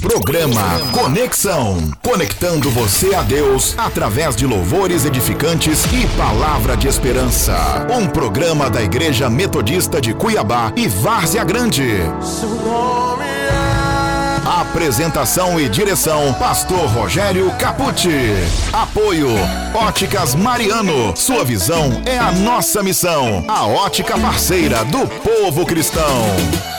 Programa Conexão. Conectando você a Deus através de louvores edificantes e palavra de esperança. Um programa da Igreja Metodista de Cuiabá e Várzea Grande. Seu nome é... Apresentação e direção: Pastor Rogério Capucci. Apoio: Óticas Mariano. Sua visão é a nossa missão. A ótica parceira do povo cristão.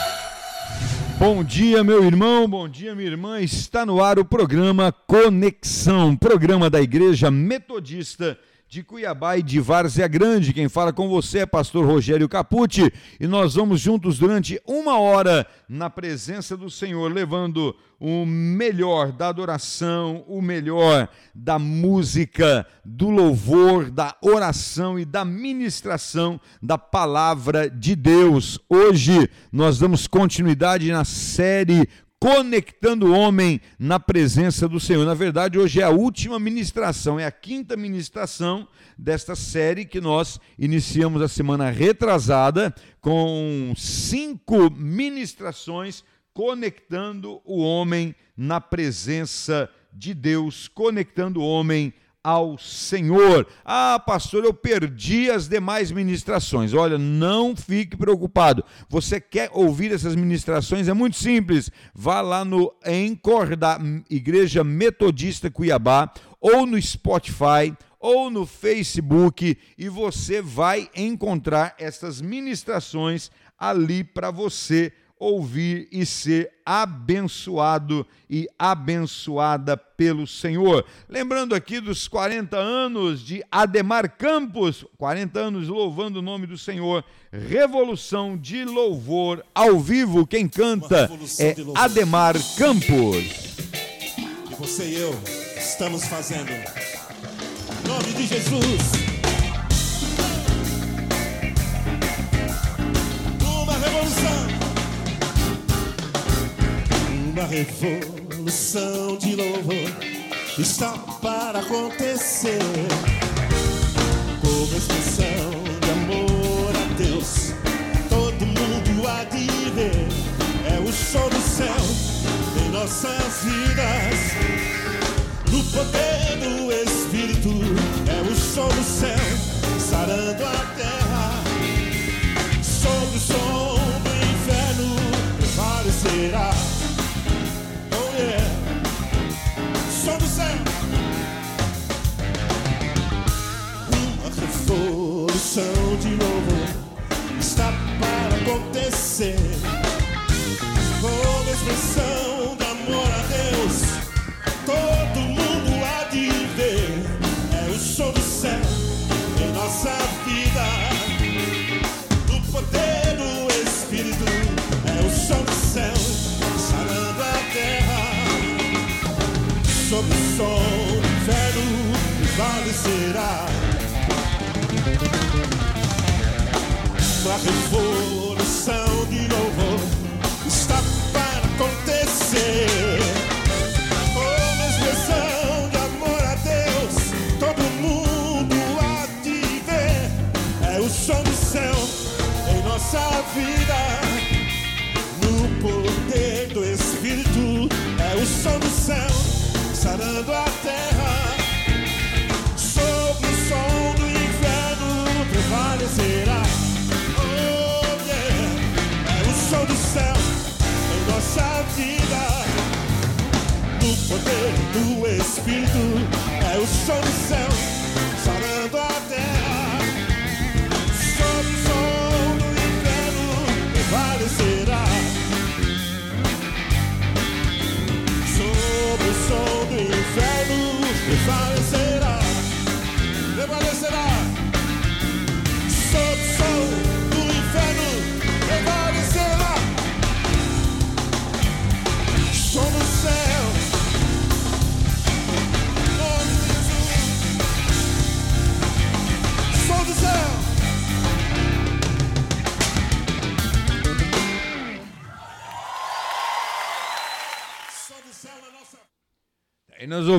Bom dia, meu irmão, bom dia, minha irmã. Está no ar o programa Conexão, programa da Igreja Metodista de Cuiabá e de Várzea Grande. Quem fala com você é pastor Rogério Capucci e nós vamos juntos durante uma hora na presença do Senhor, levando o melhor da adoração, o melhor da música, do louvor, da oração e da ministração da palavra de Deus. Hoje nós damos continuidade na série conectando o homem na presença do Senhor. Na verdade, hoje é a última ministração, é a quinta ministração desta série que nós iniciamos a semana retrasada com cinco ministrações conectando o homem na presença de Deus, conectando o homem ao Senhor. Ah, pastor, eu perdi as demais ministrações. Olha, não fique preocupado. Você quer ouvir essas ministrações? É muito simples. Vá lá no Encore da Igreja Metodista Cuiabá ou no Spotify ou no Facebook e você vai encontrar essas ministrações ali para você ouvir e ser abençoado e abençoada pelo Senhor. Lembrando aqui dos 40 anos de Ademar Campos, 40 anos louvando o nome do Senhor, revolução de louvor ao vivo. Quem canta é Ademar Campos. E você e eu estamos fazendo. Em nome de Jesus. Revolução de louvor está para acontecer. Como expressão de amor a Deus, todo mundo há de ver. É o show do céu em nossas vidas. No poder do Espírito, é o show do céu sarando a terra. Sob o som do inferno prevalecerá. Revolução de novo está para acontecer. Com expressão de amor a Deus, todo mundo há de ver. É o som do céu em nossa vida. No poder do Espírito, é o som do céu sarando a terra sob o sol do inferno prevalecerá. Uma revolução de novo está para acontecer. Uma expressão de amor a Deus, todo mundo há de ver. É o som do céu em nossa vida. No poder do Espírito, é o som do céu sarando a terra.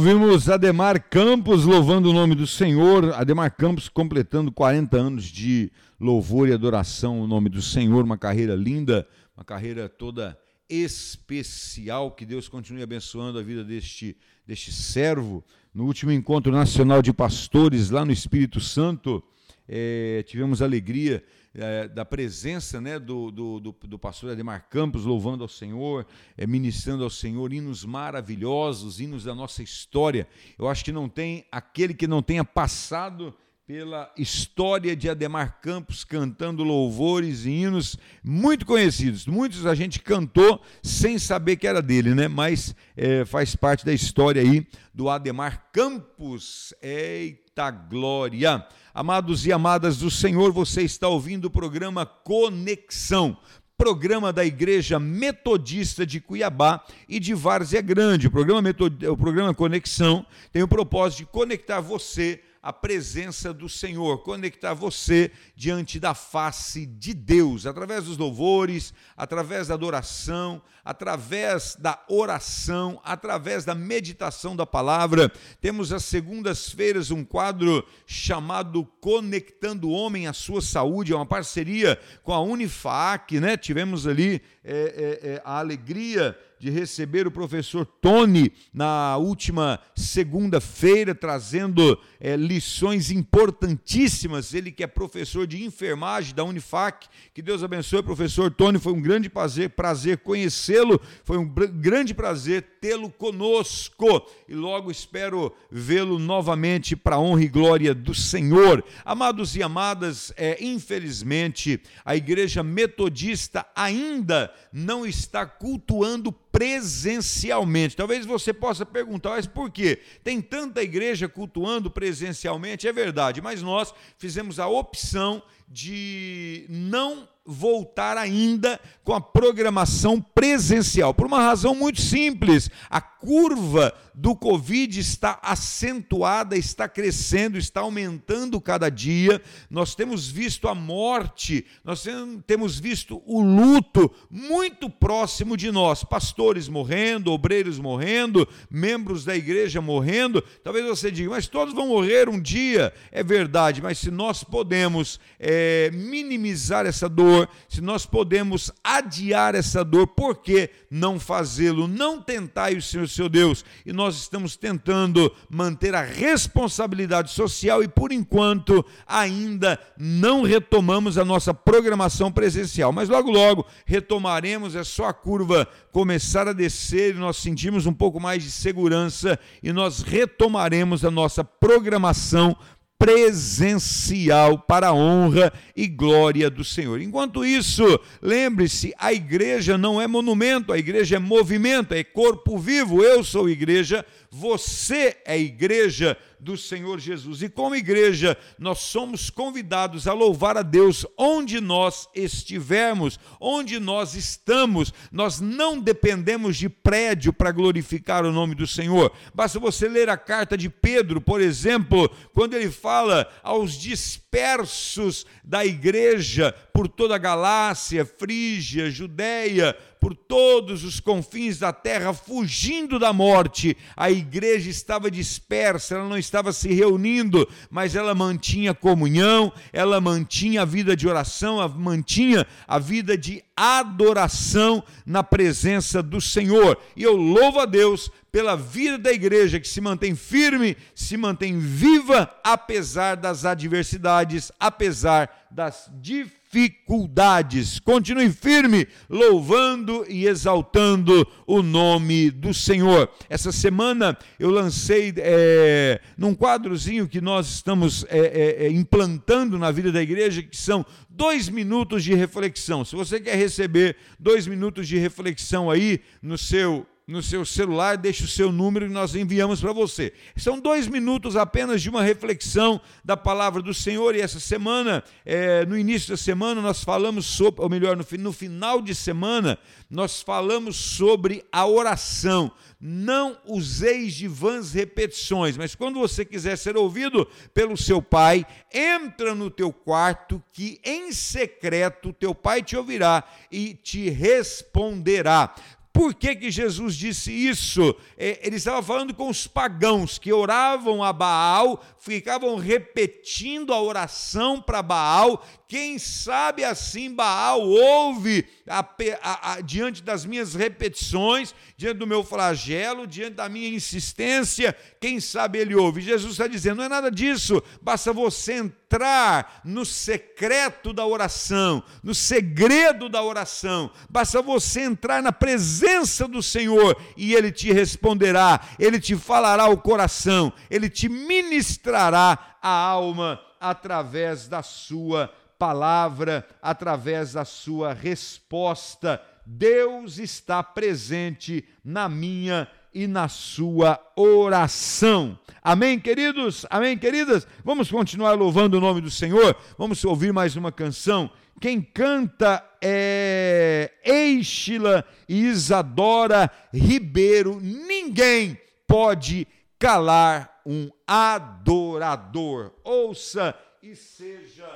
Ouvimos Ademar Campos louvando o nome do Senhor, Ademar Campos completando 40 anos de louvor e adoração ao nome do Senhor, uma carreira linda, uma carreira toda especial. Que Deus continue abençoando a vida deste, deste servo. No último encontro nacional de pastores lá no Espírito Santo, é, tivemos a alegria é, da presença né, do, do, do, do, pastor Ademar Campos, louvando ao Senhor, é, ministrando ao Senhor, hinos maravilhosos, hinos da nossa história. Eu acho que não tem aquele que não tenha passado pela história de Ademar Campos cantando louvores e hinos muito conhecidos. Muitos a gente cantou sem saber que era dele, né? Mas é, faz parte da história aí do Ademar Campos. Eita glória! Amados e amadas do Senhor, você está ouvindo o programa Conexão programa da Igreja Metodista de Cuiabá e de Várzea Grande. O programa, Metod... o programa Conexão tem o propósito de conectar você a presença do Senhor, conectar você diante da face de Deus, através dos louvores, através da adoração, através da oração, através da meditação da palavra. Temos às segundas-feiras um quadro chamado Conectando o Homem à Sua Saúde, é uma parceria com a Unifac, né? Tivemos ali é, é, é, a alegria de receber o professor Tony na última segunda-feira, trazendo é, lições importantíssimas. Ele que é professor de enfermagem da Unifac. Que Deus abençoe, professor Tony. Foi um grande prazer, prazer conhecê-lo. Foi um grande prazer tê-lo conosco. E logo espero vê-lo novamente para a honra e glória do Senhor. Amados e amadas, é, infelizmente, a igreja metodista ainda não está cultuando presencialmente. Talvez você possa perguntar, mas por quê? Tem tanta igreja cultuando presencialmente, é verdade, mas nós fizemos a opção de não voltar ainda com a programação presencial, por uma razão muito simples. A curva do Covid está acentuada, está crescendo, está aumentando cada dia. Nós temos visto a morte, nós temos visto o luto muito próximo de nós. Pastores morrendo, obreiros morrendo, membros da igreja morrendo. Talvez você diga, mas todos vão morrer um dia. É verdade, mas se nós podemos é, minimizar essa dor, se nós podemos adiar essa dor, por que não fazê-lo? Não tentai o Senhor, seu Deus. E nós estamos tentando manter a responsabilidade social e, por enquanto, ainda não retomamos a nossa programação presencial. Mas logo, logo retomaremos, é só a curva começar a descer e nós sentimos um pouco mais de segurança e nós retomaremos a nossa programação presencial para a honra e glória do Senhor. Enquanto isso, lembre-se, a igreja não é monumento, a igreja é movimento, é corpo vivo. Eu sou igreja, você é igreja do Senhor Jesus. E como igreja, nós somos convidados a louvar a Deus onde nós estivermos, onde nós estamos. Nós não dependemos de prédio para glorificar o nome do Senhor. Basta você ler a carta de Pedro, por exemplo, quando ele fala aos dispersos da igreja por toda a Galácia, Frígia, Judéia, por todos os confins da terra, fugindo da morte. A igreja estava dispersa, ela não estava se reunindo, mas ela mantinha comunhão, ela mantinha a vida de oração, ela mantinha a vida de adoração na presença do Senhor. E eu louvo a Deus pela vida da igreja que se mantém firme, se mantém viva, apesar das adversidades, apesar das dificuldades dificuldades. Continue firme, louvando e exaltando o nome do Senhor. Essa semana eu lancei é, num quadrozinho que nós estamos é, é, é, implantando na vida da igreja, que são dois minutos de reflexão. Se você quer receber dois minutos de reflexão aí no seu no seu celular, deixe o seu número e nós enviamos para você. São dois minutos apenas de uma reflexão da palavra do Senhor. E essa semana, é, no início da semana, nós falamos sobre, ou melhor, no, no final de semana, nós falamos sobre a oração. Não useis de vãs repetições, mas quando você quiser ser ouvido pelo seu pai, entra no teu quarto, que em secreto teu pai te ouvirá e te responderá. Por que, que Jesus disse isso? É, ele estava falando com os pagãos que oravam a Baal, ficavam repetindo a oração para Baal, Quem sabe assim Baal ouve a, a, a, diante das minhas repetições, diante do meu flagelo, diante da minha insistência, quem sabe ele ouve. Jesus está dizendo: não é nada disso, basta você entrar no secreto da oração, no segredo da oração, basta você entrar na presença do Senhor e ele te responderá, ele te falará o coração, ele te ministrará a alma através da sua palavra, através da sua resposta. Deus está presente na minha e na sua oração. Amém, queridos? Amém, queridas? Vamos continuar louvando o nome do Senhor? Vamos ouvir mais uma canção. Quem canta é Eixila e Isadora Ribeiro. Ninguém pode calar um adorador. Ouça e seja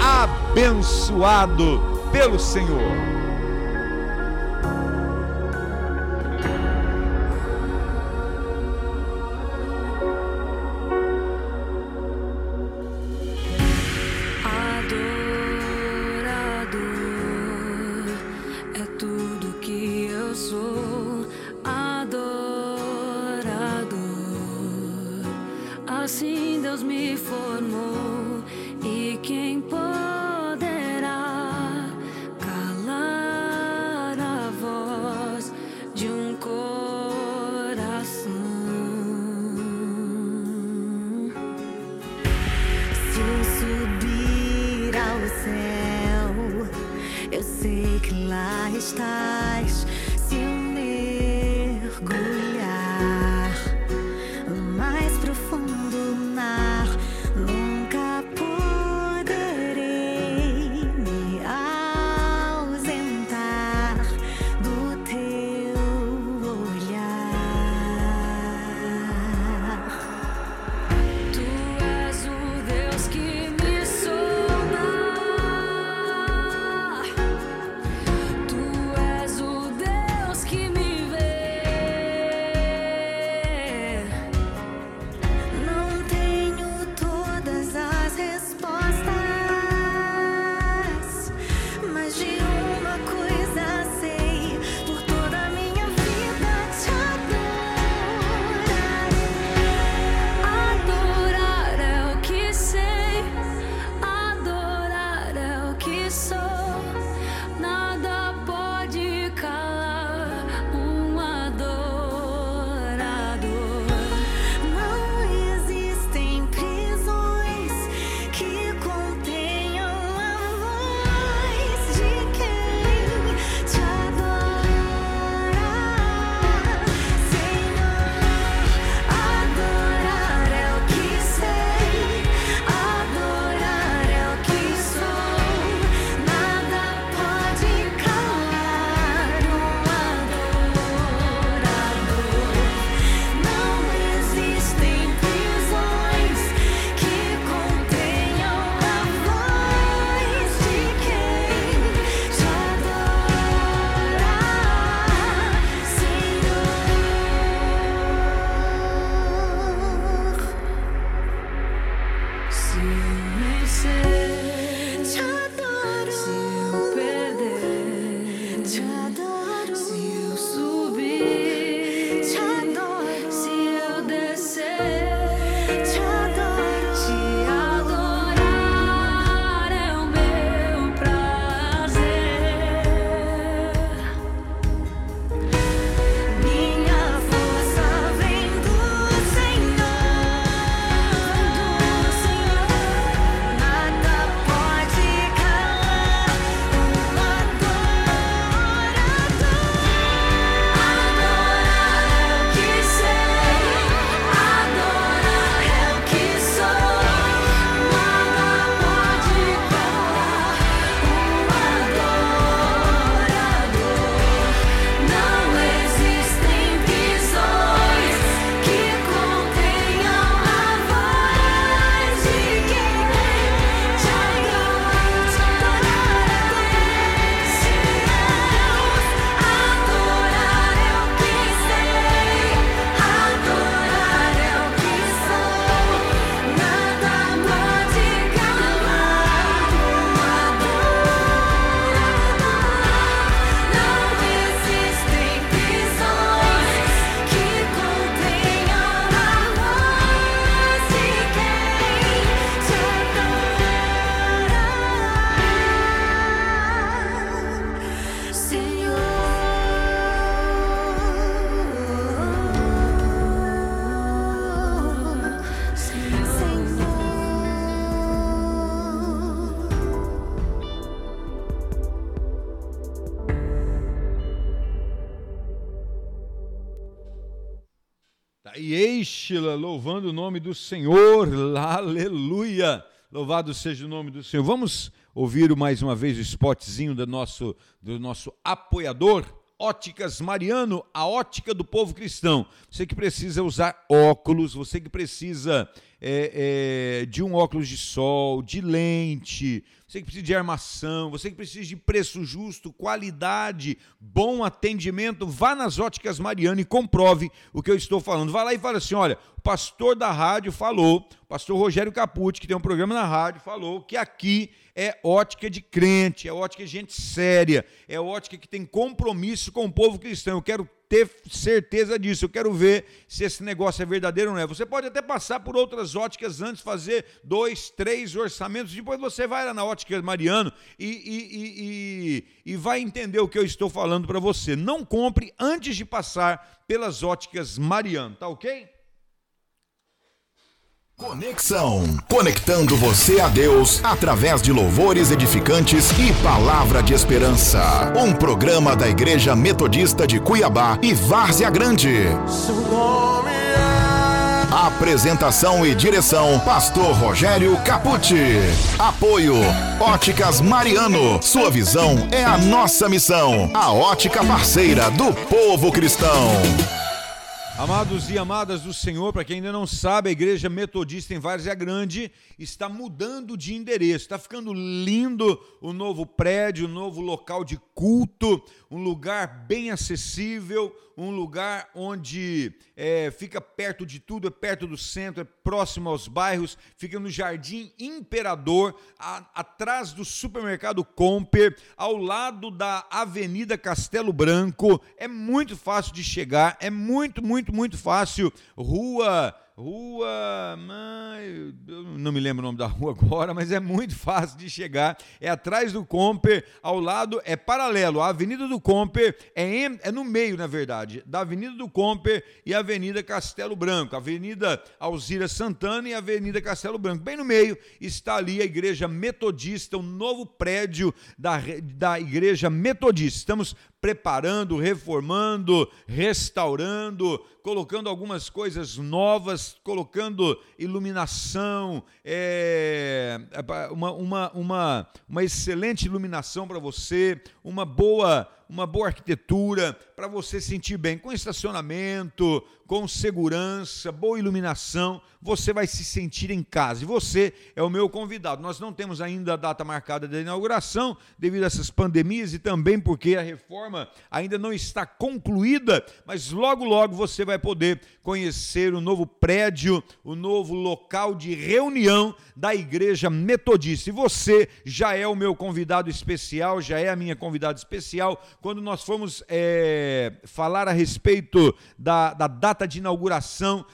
abençoado pelo Senhor. Ao o céu. Eu sei que lá estás se eu mergulhar. E Eichla, louvando o nome do Senhor, aleluia. Louvado seja o nome do Senhor. Vamos ouvir mais uma vez o spotzinho do nosso, do nosso apoiador, Óticas Mariano, a ótica do povo cristão. Você que precisa usar óculos, você que precisa é, é, de um óculos de sol, de lente, você que precisa de armação, você que precisa de preço justo, qualidade, bom atendimento, vá nas óticas Mariano e comprove o que eu estou falando. Vá lá e fala assim: olha, o pastor da rádio falou, o pastor Rogério Capucci, que tem um programa na rádio, falou que aqui é ótica de crente, é ótica de gente séria, é ótica que tem compromisso com o povo cristão. Eu quero ter certeza disso, eu quero ver se esse negócio é verdadeiro ou não é. Você pode até passar por outras óticas antes, fazer dois, três orçamentos, depois você vai lá na ótica Mariano e, e, e, e vai entender o que eu estou falando para você. Não compre antes de passar pelas óticas Mariano, tá ok? Conexão. Conectando você a Deus através de louvores edificantes e palavra de esperança. Um programa da Igreja Metodista de Cuiabá e Várzea Grande. Seu nome é... Apresentação e direção: Pastor Rogério Capucci. Apoio: Óticas Mariano. Sua visão é a nossa missão. A ótica parceira do povo cristão. Amados e amadas do Senhor, para quem ainda não sabe, a Igreja Metodista em Várzea Grande está mudando de endereço. Está ficando lindo o novo prédio, o novo local de culto, um lugar bem acessível, um lugar onde é, fica perto de tudo, é perto do centro, é próximo aos bairros, fica no Jardim Imperador, a, atrás do supermercado Comper, ao lado da Avenida Castelo Branco. É muito fácil de chegar, é muito, muito, muito fácil. Rua Rua. Não me lembro o nome da rua agora, mas é muito fácil de chegar. É atrás do Comper, ao lado, é paralelo. A Avenida do Comper é, em, é no meio, na verdade, da Avenida do Comper e a Avenida Castelo Branco. Avenida Alzira Santana e Avenida Castelo Branco. Bem no meio está ali a Igreja Metodista, o um novo prédio da, da Igreja Metodista. Estamos preparando, reformando, restaurando, colocando algumas coisas novas, colocando iluminação, é, uma, uma, uma, uma excelente iluminação para você, uma boa uma boa arquitetura, para você sentir bem, com estacionamento, com segurança, boa iluminação, você vai se sentir em casa. E você é o meu convidado. Nós não temos ainda a data marcada da inauguração, devido a essas pandemias e também porque a reforma ainda não está concluída, mas logo, logo você vai poder conhecer o novo prédio, o novo local de reunião da Igreja Metodista. E você já é o meu convidado especial, já é a minha convidada especial quando nós formos é, falar a respeito da, da data de inauguração,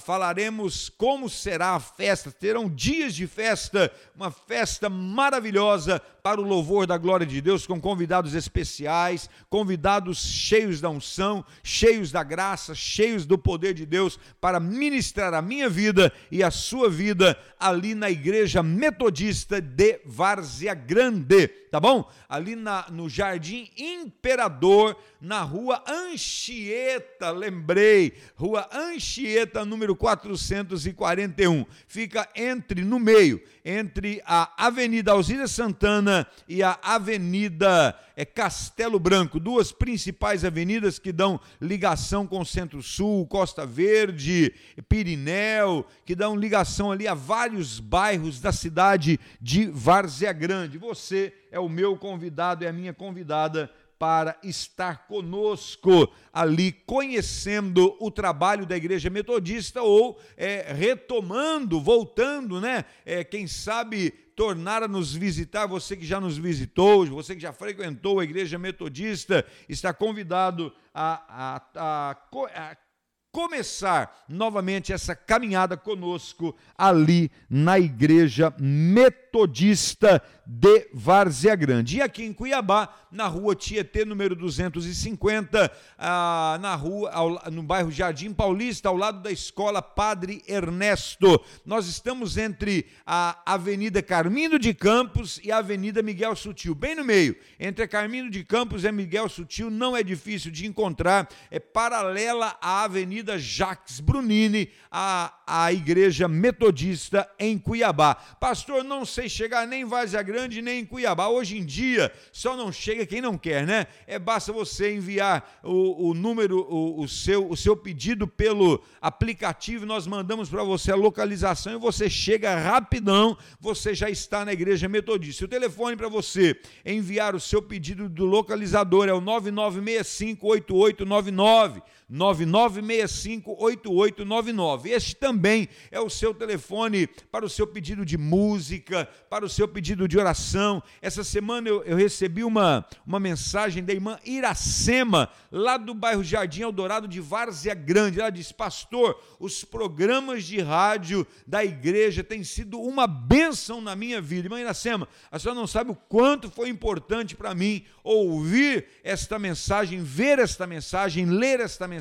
falaremos como será a festa. Terão dias de festa, uma festa maravilhosa para o louvor da glória de Deus, com convidados especiais, convidados cheios da unção, cheios da graça, cheios do poder de Deus, para ministrar a minha vida e a sua vida ali na Igreja Metodista de Várzea Grande, tá bom? Ali na, no Jardim Imperador, na rua Anchieta, lembrei, rua Anchieta, número 441. Fica entre, no meio, entre a Avenida Alzira Santana e a Avenida é, Castelo Branco, duas principais avenidas que dão ligação com o Centro-Sul, Costa Verde, Pirineu, que dão ligação ali a vários bairros da cidade de Várzea Grande. Você é o meu convidado, é a minha convidada para estar conosco ali, conhecendo o trabalho da Igreja Metodista ou é, retomando, voltando, né? É, quem sabe tornar a nos visitar, você que já nos visitou, você que já frequentou a Igreja Metodista, está convidado a, a, a, a começar novamente essa caminhada conosco ali na Igreja Metodista de Várzea Grande. E aqui em Cuiabá, na rua Tietê, número 250, ah, na rua, ao, no bairro Jardim Paulista, ao lado da escola Padre Ernesto. Nós estamos entre a Avenida Carmino de Campos e a Avenida Miguel Sutil, bem no meio. Entre Carmino de Campos e Miguel Sutil não é difícil de encontrar, é paralela à Avenida Jacques Brunini, a, a Igreja Metodista em Cuiabá. Pastor, não sei chegar nem em Várzea Grande nem em Cuiabá. Hoje em dia, só não chega quem não quer, né? É basta você enviar o, o número, o, o, seu, o seu pedido pelo aplicativo, nós mandamos para você a localização e você chega rapidão, você já está na Igreja Metodista. O telefone para você enviar o seu pedido do localizador é o 99658899. 99658899. Este também é o seu telefone para o seu pedido de música, para o seu pedido de oração. Essa semana eu, eu recebi uma, uma mensagem da irmã Iracema, lá do bairro Jardim Eldorado de Várzea Grande. Ela disse: Pastor, os programas de rádio da igreja têm sido uma bênção na minha vida. Irmã Iracema, a senhora não sabe o quanto foi importante para mim ouvir esta mensagem, ver esta mensagem, ler esta mensagem.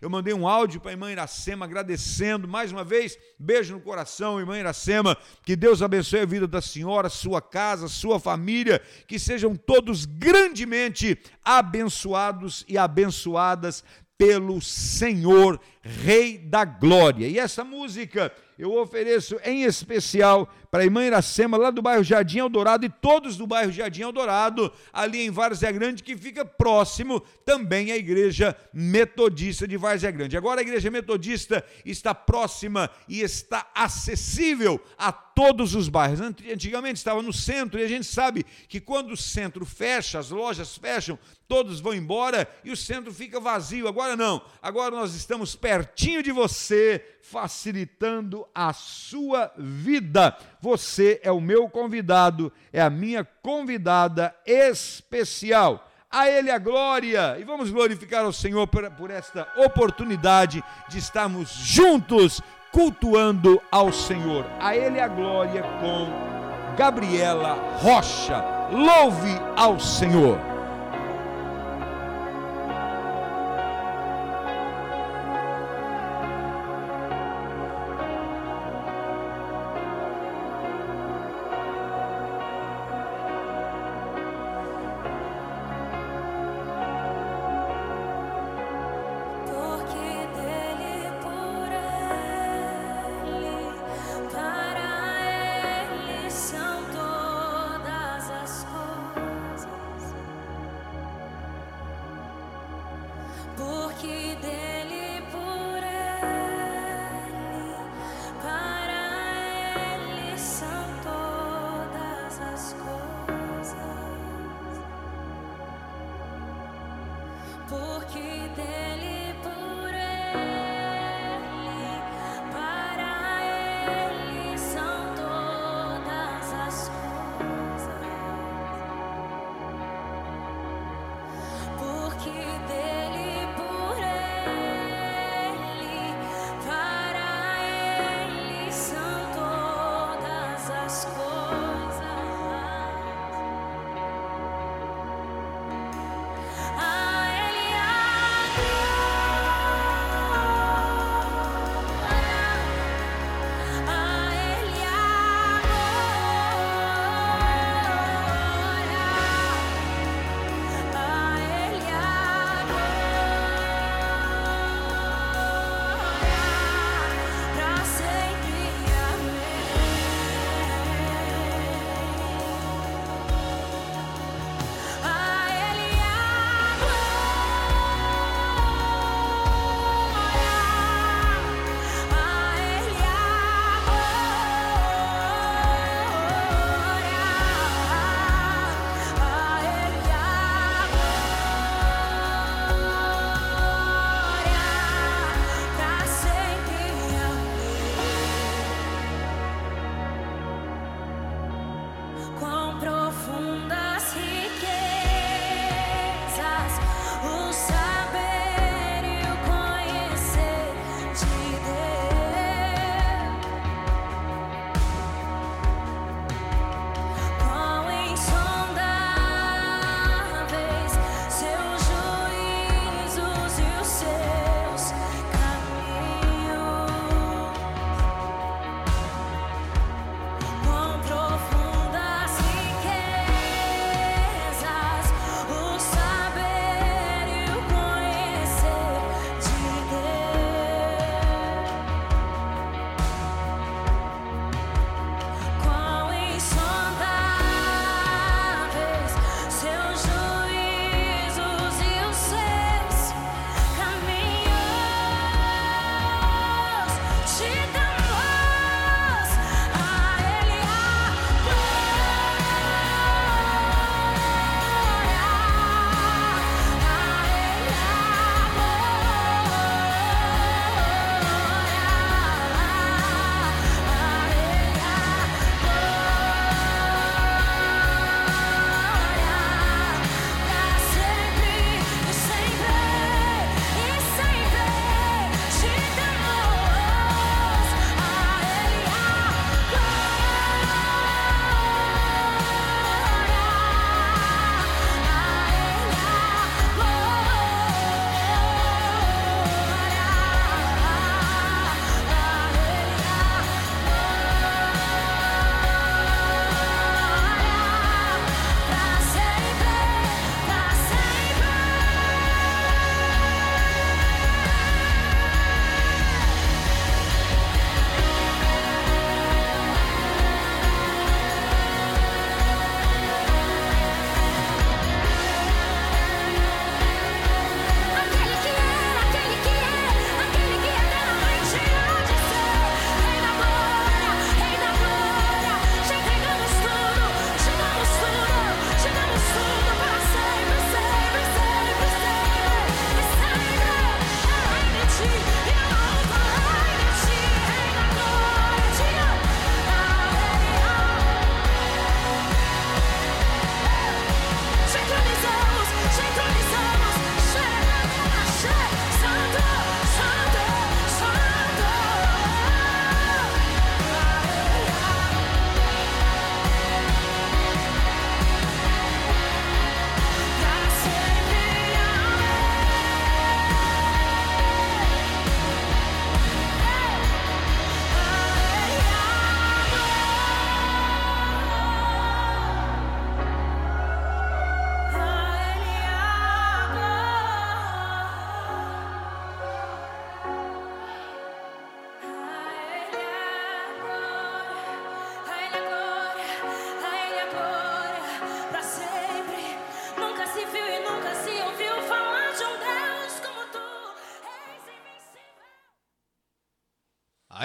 Eu mandei um áudio para a irmã Iracema agradecendo mais uma vez. Beijo no coração, irmã Iracema. Que Deus abençoe a vida da senhora, sua casa, sua família. Que sejam todos grandemente abençoados e abençoadas pelo Senhor, Rei da Glória. E essa música eu ofereço em especial para a irmã Iracema, lá do bairro Jardim Eldorado, e todos do bairro Jardim Eldorado, ali em Várzea Grande, que fica próximo também à Igreja Metodista de Várzea Grande. Agora a Igreja Metodista está próxima e está acessível a todos os bairros. Antigamente estava no centro, e a gente sabe que quando o centro fecha, as lojas fecham, todos vão embora e o centro fica vazio. Agora não, agora nós estamos pertinho de você, facilitando a sua vida. Você é o meu convidado, é a minha convidada especial. A Ele a glória e vamos glorificar ao Senhor por, por esta oportunidade de estarmos juntos cultuando ao Senhor. A Ele a glória com Gabriela Rocha. Louve ao Senhor.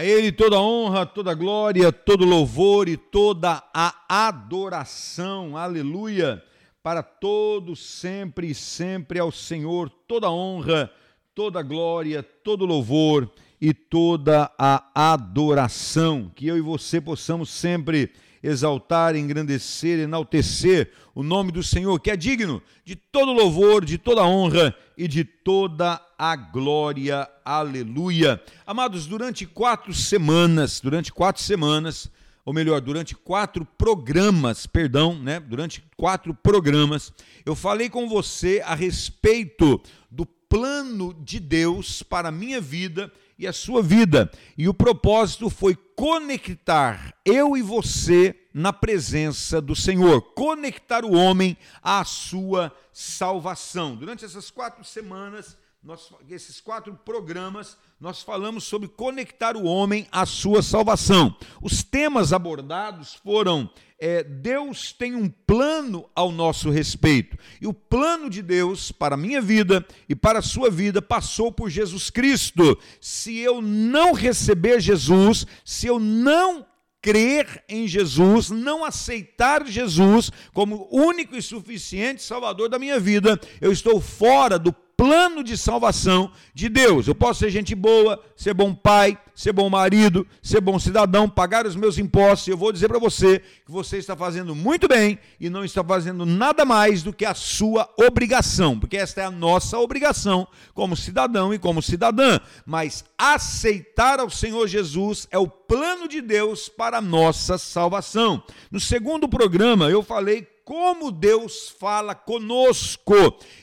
Ele toda honra, toda glória, todo louvor e toda a adoração. Aleluia. Para todos, sempre e sempre ao Senhor, toda honra, toda glória, todo louvor e toda a adoração. Que eu e você possamos sempre exaltar, engrandecer, enaltecer o nome do Senhor, que é digno de todo louvor, de toda honra e de toda a glória. Aleluia. Amados, durante quatro semanas, durante quatro semanas, ou melhor, durante quatro programas, perdão, né? Durante quatro programas, eu falei com você a respeito do plano de Deus para a minha vida e a sua vida. E o propósito foi conectar eu e você na presença do Senhor, conectar o homem à sua salvação. Durante essas quatro semanas, nós, esses quatro programas, nós falamos sobre conectar o homem à sua salvação. Os temas abordados foram é, Deus tem um plano ao nosso respeito. E o plano de Deus para a minha vida e para a sua vida passou por Jesus Cristo. Se eu não receber Jesus, se eu não crer em Jesus, não aceitar Jesus como único e suficiente Salvador da minha vida, eu estou fora do plano de salvação de Deus. Eu posso ser gente boa, ser bom pai, ser bom marido, ser bom cidadão, pagar os meus impostos. Eu vou dizer para você que você está fazendo muito bem e não está fazendo nada mais do que a sua obrigação, porque esta é a nossa obrigação como cidadão e como cidadã. Mas aceitar ao Senhor Jesus é o plano de Deus para a nossa salvação. No segundo programa, eu falei como Deus fala conosco.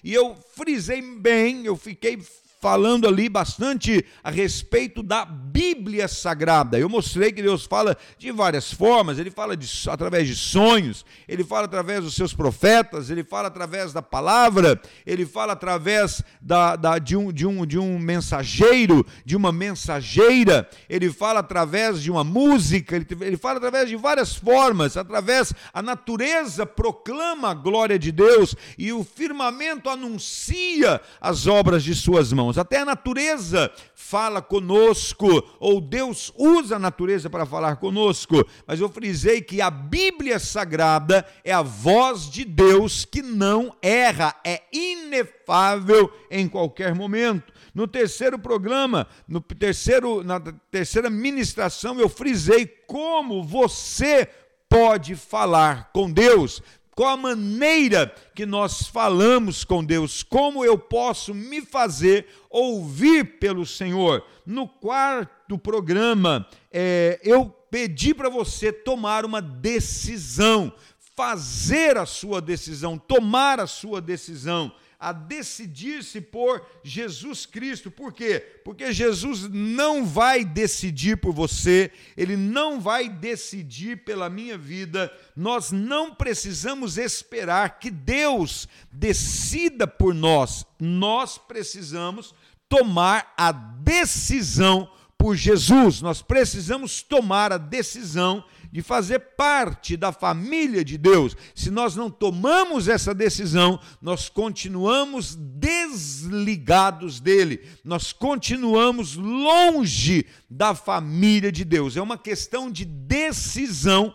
E eu frisei bem, eu fiquei falando ali bastante a respeito da Bíblia Sagrada. Eu mostrei que Deus fala de várias formas, ele fala de, através de sonhos, ele fala através dos seus profetas, ele fala através da palavra, ele fala através da, da, de, um, de, um, de um mensageiro, de uma mensageira, ele fala através de uma música, ele, ele fala através de várias formas, através a natureza proclama a glória de Deus e o firmamento anuncia as obras de suas mãos irmãos. Até a natureza fala conosco, ou Deus usa a natureza para falar conosco. Mas eu frisei que a Bíblia Sagrada é a voz de Deus que não erra, é inefável em qualquer momento. No terceiro programa, no terceiro, na terceira ministração, eu frisei como você pode falar com Deus qual a maneira que nós falamos com Deus, como eu posso me fazer ouvir pelo Senhor. No quarto programa, é, eu pedi para você tomar uma decisão, fazer a sua decisão, tomar a sua decisão a decidir-se por Jesus Cristo. Por quê? Porque Jesus não vai decidir por você, ele não vai decidir pela minha vida. Nós não precisamos esperar que Deus decida por nós. Nós precisamos tomar a decisão por Jesus. Nós precisamos tomar a decisão de fazer parte da família de Deus. Se nós não tomamos essa decisão, nós continuamos desligados dele, nós continuamos longe da família de Deus. É uma questão de decisão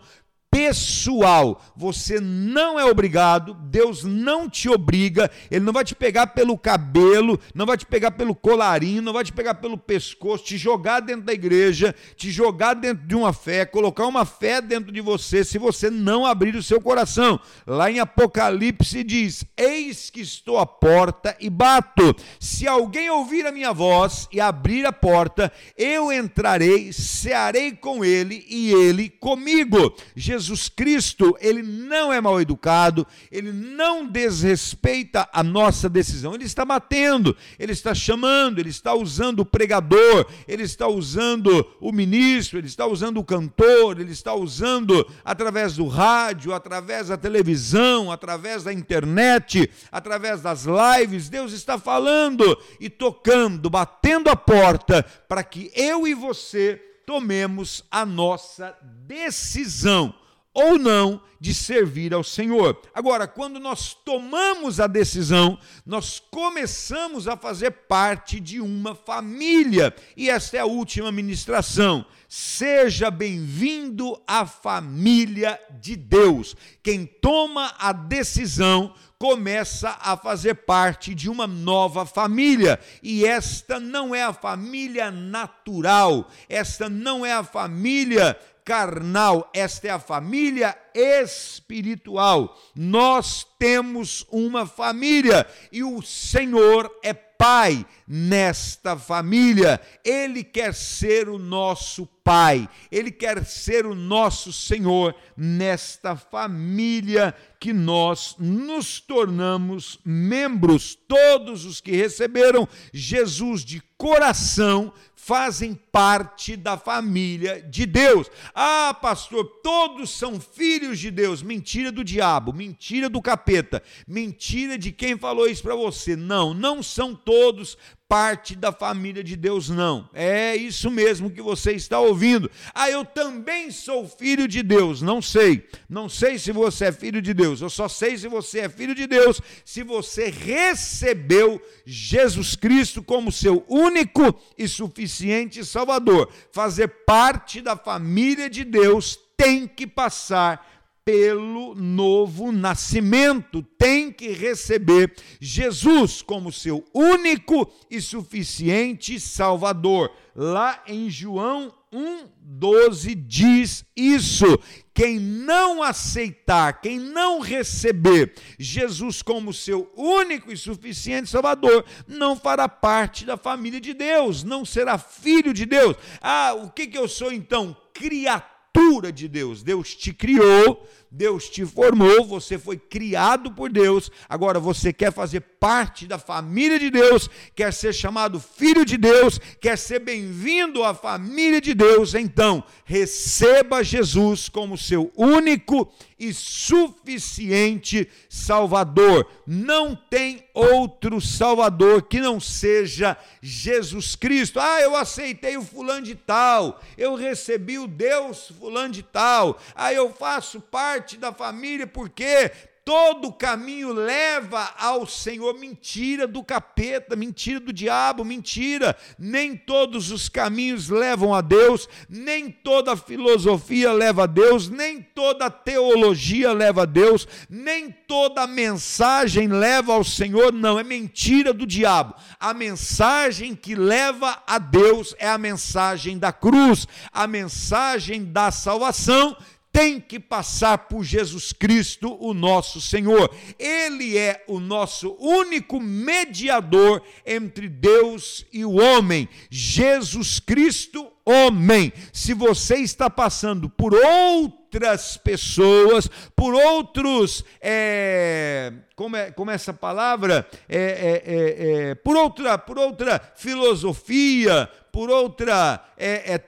pessoal. Você não é obrigado, Deus não te obriga, Ele não vai te pegar pelo cabelo, não vai te pegar pelo colarinho, não vai te pegar pelo pescoço, te jogar dentro da igreja, te jogar dentro de uma fé, colocar uma fé dentro de você, se você não abrir o seu coração. Lá em Apocalipse diz: Eis que estou à porta e bato. Se alguém ouvir a minha voz e abrir a porta, eu entrarei, cearei com ele e ele comigo. Jesus Jesus Cristo, ele não é mal educado, ele não desrespeita a nossa decisão, ele está batendo, ele está chamando, ele está usando o pregador, ele está usando o ministro, ele está usando o cantor, ele está usando através do rádio, através da televisão, através da internet, através das lives, Deus está falando e tocando, batendo a porta para que eu e você tomemos a nossa decisão ou não de servir ao Senhor. Agora, quando nós tomamos a decisão, nós começamos a fazer parte de uma família. E esta é a última ministração. Seja bem-vindo à família de Deus. Quem toma a decisão começa a fazer parte de uma nova família. E esta não é a família natural, esta não é a família carnal, esta é a família espiritual. Nós temos uma família e o Senhor é pai nesta família. Ele quer ser o nosso pai, ele quer ser o nosso Senhor nesta família que nós nos tornamos membros. Todos os que receberam Jesus de coração fazem parte da família de Deus. Ah, pastor, todos são filhos de Deus. Mentira do diabo, mentira do capeta, mentira de quem falou isso para você. Não, não são todos parte da família de Deus, não. É isso mesmo que você está ouvindo. Ah, eu também sou filho de Deus. Não sei. Não sei se você é filho de Deus. Eu só sei se você é filho de Deus se você recebeu Jesus Cristo como seu único e suficiente Salvador. Fazer parte da família de Deus tem que passar pelo novo nascimento, tem que receber Jesus como seu único e suficiente Salvador. Lá em João 1,12 diz isso. Quem não aceitar, quem não receber Jesus como seu único e suficiente Salvador, não fará parte da família de Deus, não será filho de Deus. Ah, o que, que eu sou então? Criatura criatura de Deus. Deus te criou, Deus te formou, você foi criado por Deus. Agora você quer fazer parte da família de Deus, quer ser chamado filho de Deus, quer ser bem-vindo à família de Deus. Então, receba Jesus como seu único e suficiente Salvador. Não tem outro Salvador que não seja Jesus Cristo. Ah, eu aceitei o fulano de tal, eu recebi o Deus fulano de tal, ah, eu faço parte da família porque todo caminho leva ao Senhor. Mentira do capeta, mentira do diabo, mentira. Nem todos os caminhos levam a Deus, nem toda filosofia leva a Deus, nem toda teologia leva a Deus, nem toda mensagem leva ao Senhor. Não, é mentira do diabo. A mensagem que leva a Deus é a mensagem da cruz, a mensagem da salvação tem que passar por Jesus Cristo, o nosso Senhor. Ele é o nosso único mediador entre Deus e o homem. Jesus Cristo, homem. Se você está passando por outras pessoas, por outros, é, como, é, como é essa palavra? É, é, é, é por, outra, por outra filosofia, por outra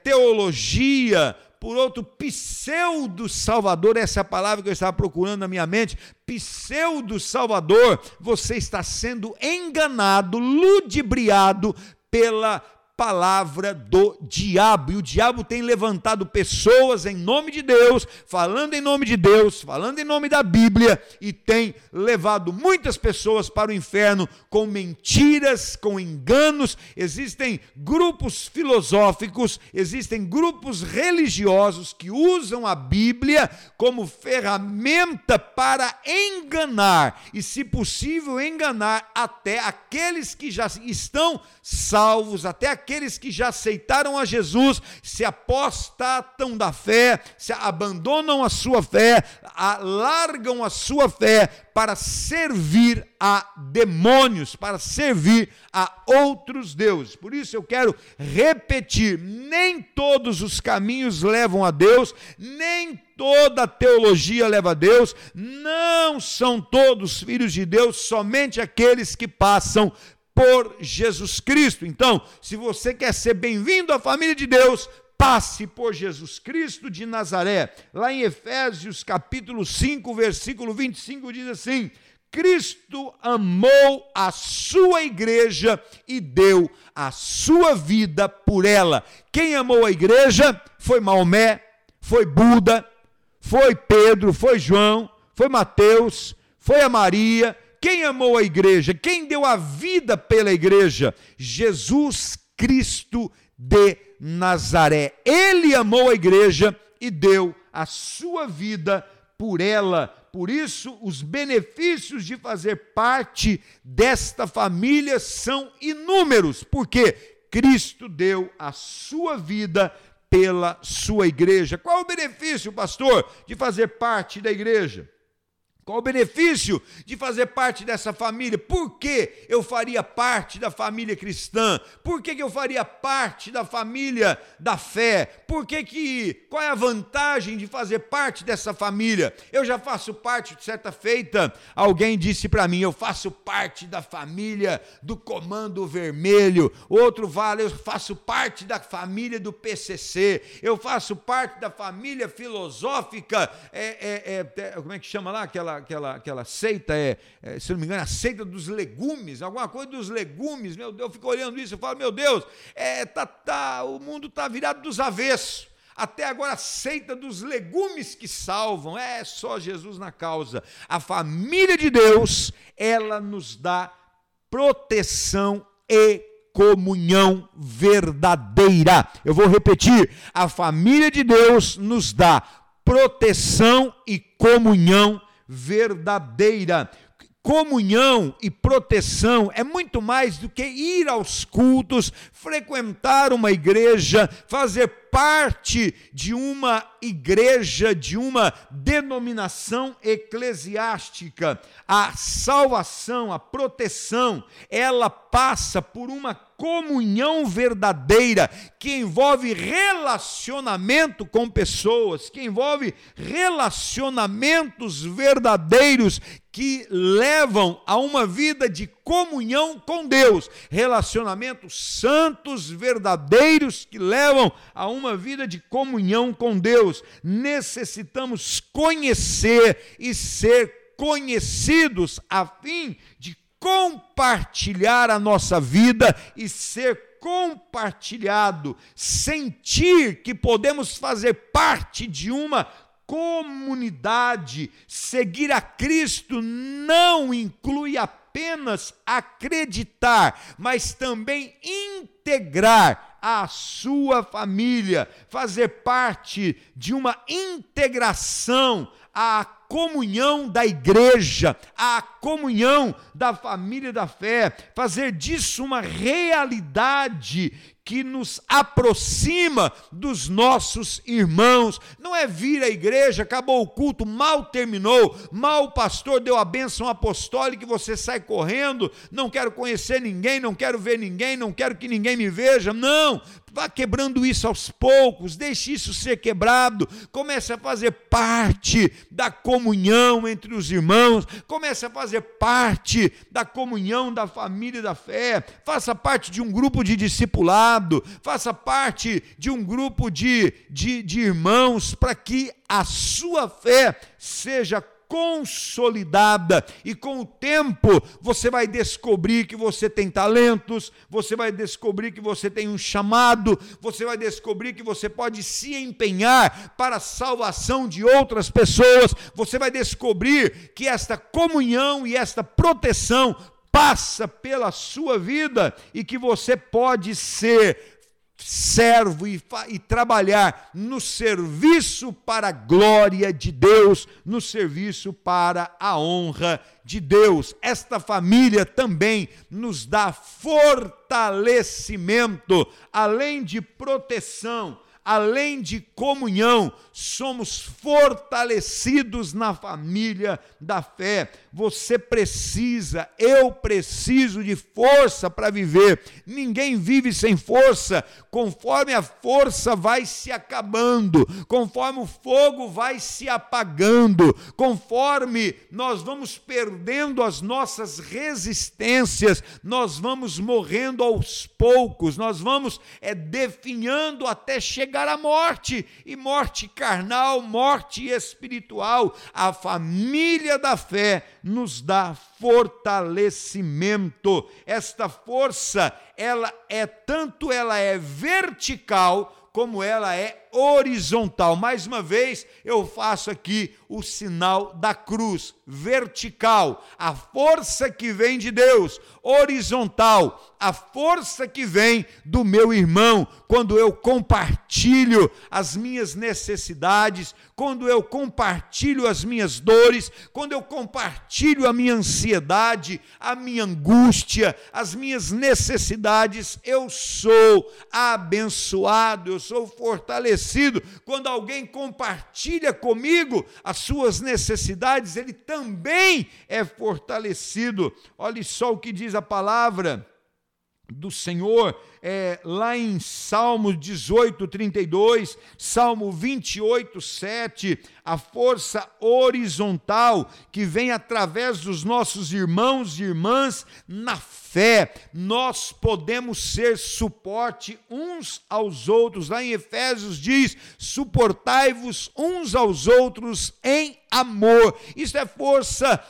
teologia, por outro pseudo-salvador, essa é a palavra que eu estava procurando na minha mente, pseudo-salvador, você está sendo enganado, ludibriado pela palavra do diabo. E o diabo tem levantado pessoas em nome de Deus, falando em nome de Deus, falando em nome da Bíblia, e tem levado muitas pessoas para o inferno com mentiras, com enganos. Existem grupos filosóficos, existem grupos religiosos que usam a Bíblia como ferramenta para enganar e, se possível, enganar até aqueles que já estão salvos, até aqueles aqueles que já aceitaram a Jesus, se apostatam da fé, se abandonam a sua fé, a, largam a sua fé para servir a demônios, para servir a outros deuses. Por isso eu quero repetir: nem todos os caminhos levam a Deus, nem toda teologia leva a Deus, não são todos filhos de Deus, somente aqueles que passam por Jesus Cristo. Então, se você quer ser bem-vindo à família de Deus, passe por Jesus Cristo de Nazaré. Lá em Efésios capítulo 5, versículo 25 diz assim: Cristo amou a sua igreja e deu a sua vida por ela. Quem amou a igreja foi Maomé, foi Buda, foi Pedro, foi João, foi Mateus, foi a Maria. Quem amou a igreja? Quem deu a vida pela igreja? Jesus Cristo de Nazaré. Ele amou a igreja e deu a sua vida por ela. Por isso, os benefícios de fazer parte desta família são inúmeros, porque Cristo deu a sua vida pela sua igreja. Qual o benefício, pastor, de fazer parte da igreja? Qual o benefício de fazer parte dessa família? Por que eu faria parte da família cristã? Por que, que eu faria parte da família da fé? Por que, que qual é a vantagem de fazer parte dessa família? Eu já faço parte, de certa feita, alguém disse para mim, eu faço parte da família do Comando Vermelho. Outro vale, eu faço parte da família do PCC. Eu faço parte da família filosófica, é, é, é, como é que chama lá aquela aquela, aquela seita, é, é, se não me engano, a seita dos legumes, alguma coisa dos legumes, meu Deus, eu fico olhando isso, eu falo, meu Deus, é, tá, tá, o mundo está virado dos avessos. Até agora, a seita dos legumes que salvam, é só Jesus na causa. A família de Deus, ela nos dá proteção e comunhão verdadeira. Eu vou repetir: a família de Deus nos dá proteção e comunhão verdadeira. Comunhão e proteção é muito mais do que ir aos cultos, frequentar uma igreja, fazer parte de uma igreja, de uma denominação eclesiástica. A salvação, a proteção, ela passa por uma comunhão verdadeira que envolve relacionamento com pessoas, que envolve relacionamentos verdadeiros que levam a uma vida de comunhão com Deus, relacionamentos santos, verdadeiros que levam a uma vida de comunhão com Deus. Necessitamos conhecer e ser conhecidos a fim de compartilhar a nossa vida e ser compartilhado, sentir que podemos fazer parte de uma comunidade. Seguir a Cristo não inclui apenas acreditar, mas também integrar a sua família, fazer parte de uma integração à comunhão da igreja, à comunhão da família da fé, fazer disso uma realidade que nos aproxima dos nossos irmãos. Não é vir à igreja, acabou o culto, mal terminou, mal o pastor deu a bênção apostólica e você sai correndo, não quero conhecer ninguém, não quero ver ninguém, não quero que ninguém me veja. Não, Vá quebrando isso aos poucos, deixe isso ser quebrado, comece a fazer parte da comunhão entre os irmãos, comece a fazer parte da comunhão da família da fé, faça parte de um grupo de faça parte de um grupo de, de, de irmãos, para que a sua fé seja consolidada, e com o tempo você vai descobrir que você tem talentos, você vai descobrir que você tem um chamado, você vai descobrir que você pode se empenhar para a salvação de outras pessoas, você vai descobrir que esta comunhão e esta proteção passa pela sua vida e que você pode ser servo e, e, trabalhar no serviço para a glória de Deus, no serviço para a honra de Deus. Esta família também nos dá fortalecimento, além de proteção, além de comunhão, somos fortalecidos na família da fé. Você precisa, eu preciso de força para viver. Ninguém vive sem força. Conforme a força vai se acabando, conforme o fogo vai se apagando, conforme nós vamos perdendo as nossas resistências, nós vamos morrendo aos poucos, nós vamos é, definhando até chegar à morte e morte carnal, morte espiritual. A família da fé nos dá fortalecimento. Esta força, ela é tanto ela é vertical como ela é horizontal. Mais uma vez, eu faço aqui o sinal da cruz, vertical, a força que vem de Deus, horizontal, a força que vem do meu irmão, quando eu compartilho as minhas necessidades, quando eu compartilho as minhas dores, quando eu compartilho a minha ansiedade, a minha angústia, as minhas necessidades, eu sou abençoado, eu sou fortalecido. Quando alguém compartilha comigo as suas necessidades, ele também é fortalecido. Olhe só o que diz a palavra do Senhor, é, lá em Salmo 18, 32, Salmo 28, 7, a força horizontal que vem através dos nossos irmãos e irmãs na fé, nós podemos ser suporte uns aos outros. Lá em Efésios diz: suportai-vos uns aos outros em amor. Isso é força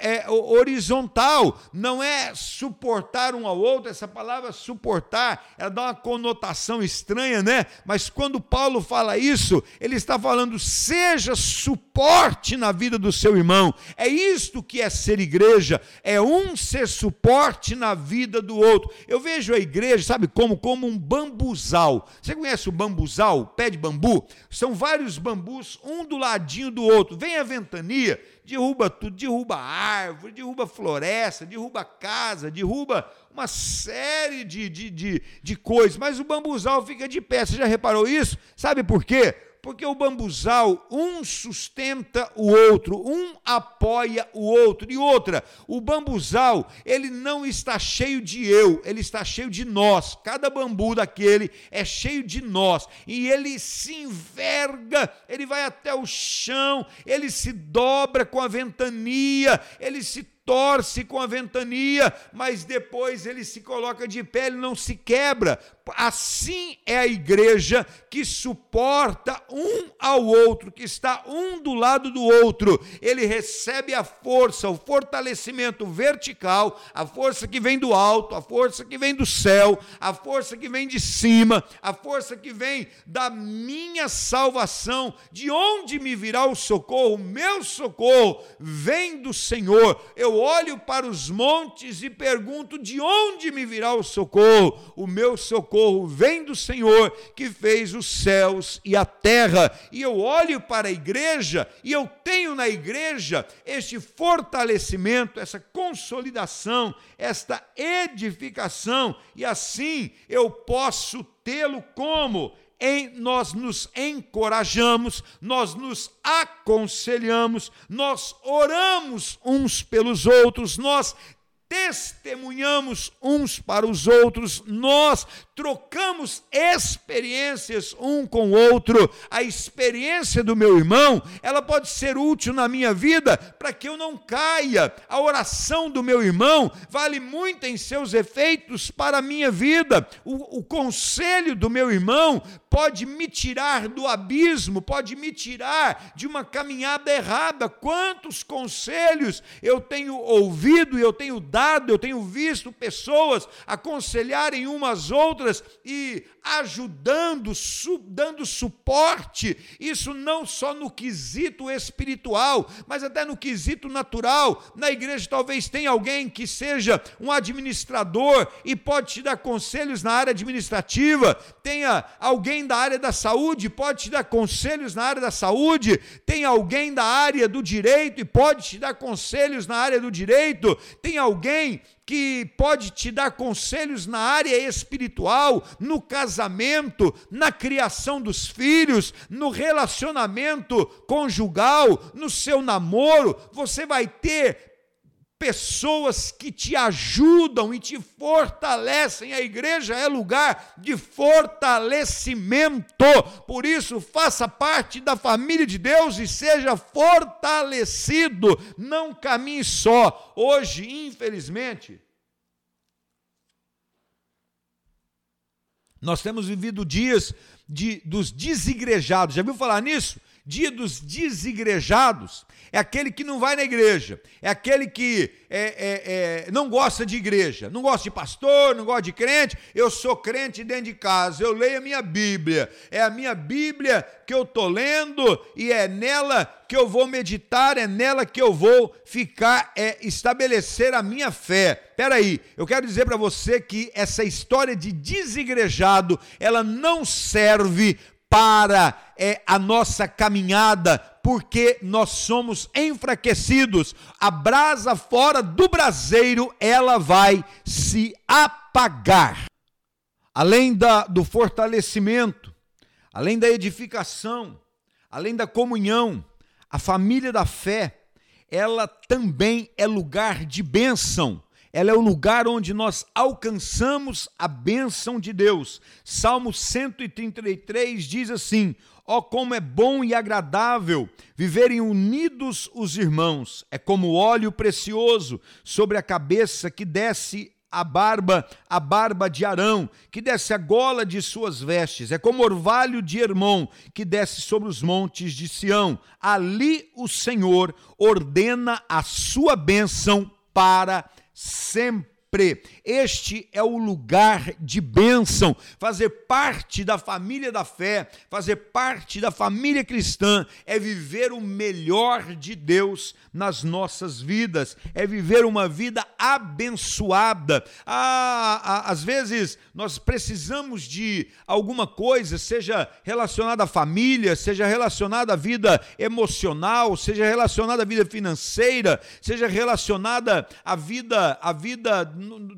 é, horizontal, não é suportar um ao outro. Essa palavra suportar, ela dá uma conotação estranha, né? Mas quando Paulo fala isso, ele está falando, seja suporte na vida do seu irmão. É isto que é ser igreja, é um ser suporte na vida do outro. Eu vejo a igreja, sabe como? Como um bambuzal. Você conhece o bambuzal, pé de bambu? São vários bambus, um do ladinho do outro. Vem a ventania, derruba tudo, derruba árvore, derruba floresta, derruba casa, derruba uma série de, de, de, de coisas, mas o bambuzal fica de pé. Você já reparou isso? Sabe por quê? Porque o bambuzal, um sustenta o outro, um apoia o outro. E outra, o bambuzal, ele não está cheio de eu, ele está cheio de nós. Cada bambu daquele é cheio de nós. E ele se enverga, ele vai até o chão, ele se dobra com a ventania, ele se torce com a ventania, mas depois ele se coloca de pé, ele não se quebra. Assim é a igreja que suporta um ao outro, que está um do lado do outro. Ele recebe a força, o fortalecimento vertical, a força que vem do alto, a força que vem do céu, a força que vem de cima, a força que vem da minha salvação. De onde me virá o socorro? O meu socorro vem do Senhor. Eu olho para os montes e pergunto: de onde me virá o socorro? O meu socorro vem do Senhor que fez os céus e a terra. E eu olho para a igreja e eu tenho na igreja este fortalecimento, essa consolidação, esta edificação, e assim eu posso tê-lo como em, nós nos encorajamos, nós nos aconselhamos, nós oramos uns pelos outros, nós testemunhamos uns para os outros, nós trocamos experiências um com o outro. A experiência do meu irmão, ela pode ser útil na minha vida para que eu não caia. A oração do meu irmão vale muito em seus efeitos para a minha vida. O, o conselho do meu irmão pode me tirar do abismo, pode me tirar de uma caminhada errada. Quantos conselhos eu tenho ouvido, eu tenho dado, eu tenho visto pessoas aconselharem umas outras outras e ajudando, dando suporte, isso não só no quesito espiritual, mas até no quesito natural. Na igreja talvez tenha alguém que seja um administrador e pode te dar conselhos na área administrativa, tenha alguém da área da saúde, pode te dar conselhos na área da saúde, tem alguém da área do direito e pode te dar conselhos na área do direito, tem alguém que pode te dar conselhos na área espiritual, no casamento, na criação dos filhos, no relacionamento conjugal, no seu namoro. Você vai ter pessoas que te ajudam e te fortalecem. A igreja é lugar de fortalecimento. Por isso, faça parte da família de Deus e seja fortalecido. Não caminhe só. Hoje, infelizmente, nós temos vivido dias de, dos desigrejados. Já viu falar nisso? Dia dos desigrejados é aquele que não vai na igreja, é aquele que é, é, é, não gosta de igreja, não gosta de pastor, não gosta de crente. Eu sou crente dentro de casa, eu leio a minha Bíblia, é a minha Bíblia que eu estou lendo e é nela que eu vou meditar, é nela que eu vou ficar, é estabelecer a minha fé. Peraí, eu quero dizer para você que essa história de desigrejado, ela não serve para é, a nossa caminhada, porque nós somos enfraquecidos. A brasa fora do braseiro, ela vai se apagar. Além da, do fortalecimento, além da edificação, além da comunhão, a família da fé, ela também é lugar de bênção ela é o lugar onde nós alcançamos a bênção de Deus. Salmo 133 diz assim: Ó, oh, como é bom e agradável viverem unidos os irmãos, é como óleo precioso sobre a cabeça que desce a barba, a barba de Arão, que desce a gola de suas vestes, é como orvalho de Hermon, que desce sobre os montes de Sião. Ali o Senhor ordena a sua bênção para sempre este é o lugar de bênção. Fazer parte da família da fé, fazer parte da família cristã, é viver o melhor de Deus nas nossas vidas, é viver uma vida abençoada. Ah, às vezes nós precisamos de alguma coisa, seja relacionada à família, seja relacionada à vida emocional, seja relacionada à vida financeira, seja relacionada à vida, à vida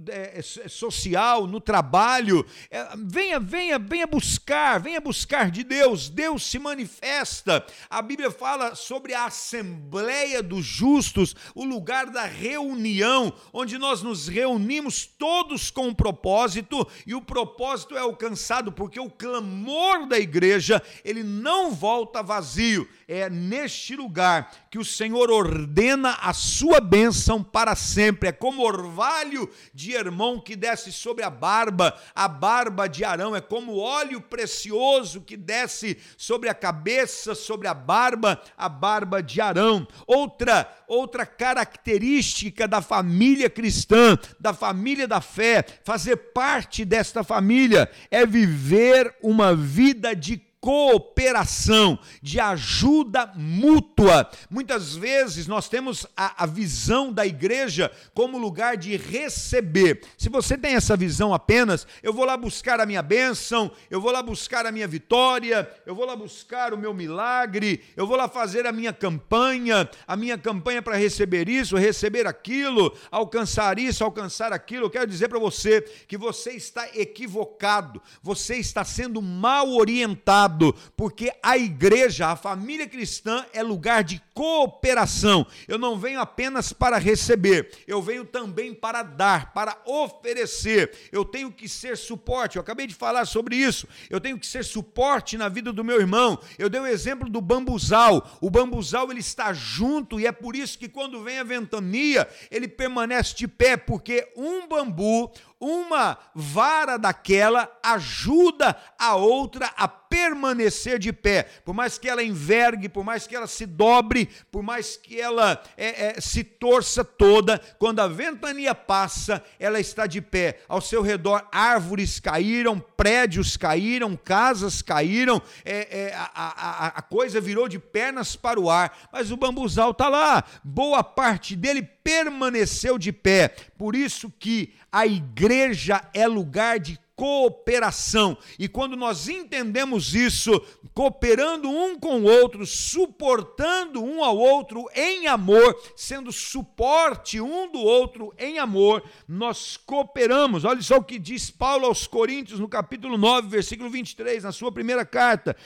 é, é, é, social, no trabalho. É, venha, venha, venha buscar, venha buscar de Deus. Deus se manifesta. A Bíblia fala sobre a assembleia dos justos, o lugar da reunião, onde nós nos reunimos todos com um propósito e o propósito é alcançado porque o clamor da igreja, ele não volta vazio. É neste lugar que o Senhor ordena a sua bênção para sempre. É como orvalho de Hermão que desce sobre a barba, a barba de Arão. É como óleo precioso que desce sobre a cabeça, sobre a barba, a barba de Arão. Outra, outra característica da família cristã, da família da fé, fazer parte desta família é viver uma vida de cooperação, de ajuda mútua. Muitas vezes nós temos a, a, visão da igreja como lugar de receber. Se você tem essa visão apenas, eu vou lá buscar a minha bênção, eu vou lá buscar a minha vitória, eu vou lá buscar o meu milagre, eu vou lá fazer a minha campanha, a minha campanha para receber isso, receber aquilo, alcançar isso, alcançar aquilo. Eu quero dizer para você que você está equivocado, você está sendo mal orientado porque a igreja, a família cristã é lugar de cooperação. Eu não venho apenas para receber, eu venho também para dar, para oferecer. Eu tenho que ser suporte. Eu acabei de falar sobre isso. Eu tenho que ser suporte na vida do meu irmão. Eu dei o exemplo do bambuzal. O bambuzal ele está junto e é por isso que quando vem a ventania, ele permanece de pé, porque um bambu, uma vara daquela ajuda a outra a permanecer de pé. Por mais que ela envergue, por mais que ela se dobre, por mais que ela é, é, se torça toda, quando a ventania passa, ela está de pé. Ao seu redor, árvores caíram, prédios caíram, casas caíram, é, é a, a, a coisa virou de pernas para o ar, mas o bambuzal está lá. Boa parte dele permaneceu de pé. Por isso que a igreja é lugar de cooperação. E quando nós entendemos isso, cooperando um com o outro, suportando um ao outro em amor, sendo suporte um do outro em amor, nós cooperamos. Olha só o que diz Paulo aos Coríntios no capítulo 9, versículo 23, na sua primeira carta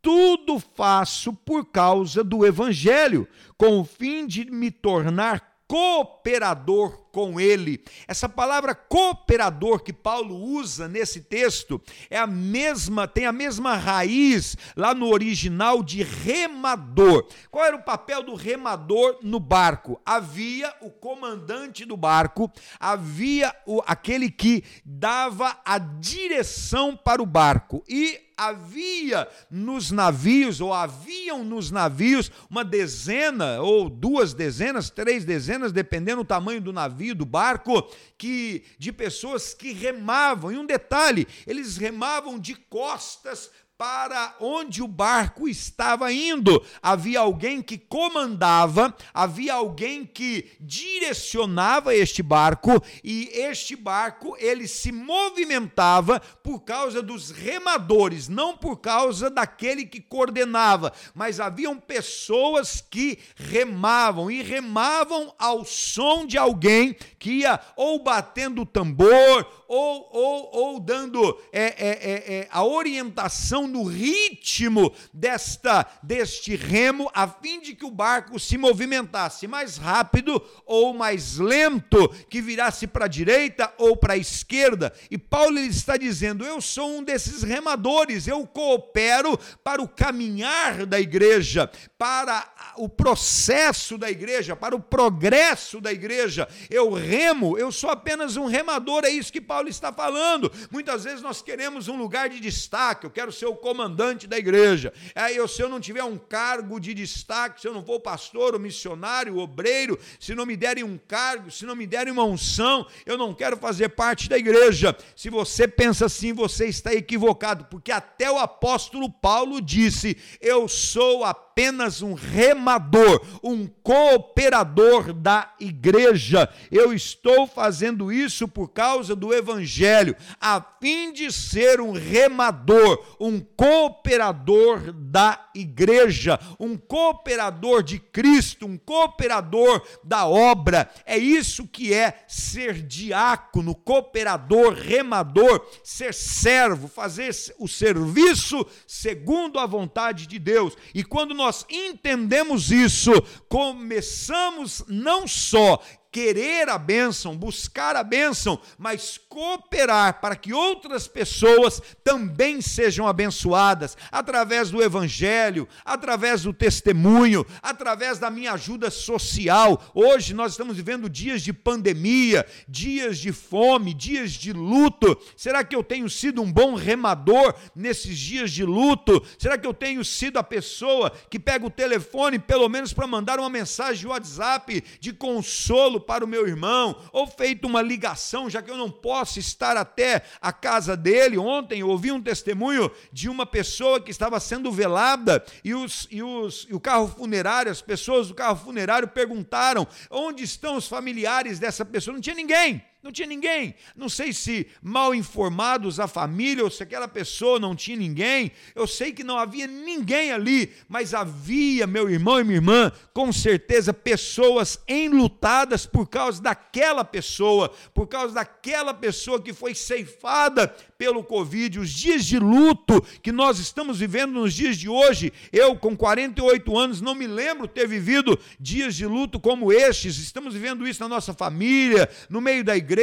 tudo faço por causa do Evangelho, com o fim de me tornar cooperador com ele. Essa palavra cooperador que Paulo usa nesse texto é a mesma, tem a mesma raiz lá no original de remador. Qual era o papel do remador no barco? Havia o comandante do barco, havia o, aquele que dava a direção para o barco e havia nos navios, ou haviam nos navios, uma dezena, ou duas dezenas, três dezenas, dependendo do tamanho do navio, do barco, que de pessoas que remavam. E um detalhe, eles remavam de costas para onde o barco estava indo. Havia alguém que comandava, havia alguém que direcionava este barco e este barco ele se movimentava por causa dos remadores, não por causa daquele que coordenava, mas haviam pessoas que remavam e remavam ao som de alguém que ia ou batendo o tambor ou, ou, ou dando é, é, é, é a orientação no ritmo desta deste remo a fim de que o barco se movimentasse mais rápido ou mais lento, que virasse para a direita ou para a esquerda. E Paulo está dizendo: "Eu sou um desses remadores, eu coopero para o caminhar da igreja, para o processo da igreja, para o progresso da igreja. Eu remo, eu sou apenas um remador, é isso que Paulo está falando. Muitas vezes nós queremos um lugar de destaque, eu quero ser o comandante da igreja. Aí eu, se eu não tiver um cargo de destaque, se eu não for pastor, o missionário, o obreiro, se não me derem um cargo, se não me derem uma unção, eu não quero fazer parte da igreja. Se você pensa assim, você está equivocado, porque até o apóstolo Paulo disse: Eu sou apenas um remador, um cooperador da igreja. Eu estou fazendo isso por causa do evangelho, a fim de ser um remador, um cooperador da igreja, um cooperador de Cristo, um cooperador da obra. É isso que é ser diácono, cooperador, remador, ser servo, fazer o serviço segundo a vontade de Deus. E quando nós entendemos isso, começamos não só querer a bênção, buscar a bênção, mas cooperar para que outras pessoas também sejam abençoadas através do evangelho, através do testemunho, através da minha ajuda social. Hoje nós estamos vivendo dias de pandemia, dias de fome, dias de luto. Será que eu tenho sido um bom remador nesses dias de luto? Será que eu tenho sido a pessoa que pega o telefone pelo menos para mandar uma mensagem de WhatsApp de consolo para o meu irmão, ou feito uma ligação, já que eu não posso estar até a casa dele. Ontem eu ouvi um testemunho de uma pessoa que estava sendo velada e, os, e, os, e o carro funerário, as pessoas do carro funerário perguntaram onde estão os familiares dessa pessoa. Não tinha ninguém. Não tinha ninguém. Não sei se mal informados a família ou se aquela pessoa não tinha ninguém. Eu sei que não havia ninguém ali, mas havia, meu irmão e minha irmã, com certeza pessoas enlutadas por causa daquela pessoa, por causa daquela pessoa que foi ceifada pelo Covid, os dias de luto que nós estamos vivendo nos dias de hoje. Eu, com 48 anos, não me lembro ter vivido dias de luto como estes. Estamos vivendo isso na nossa família, no meio da igreja,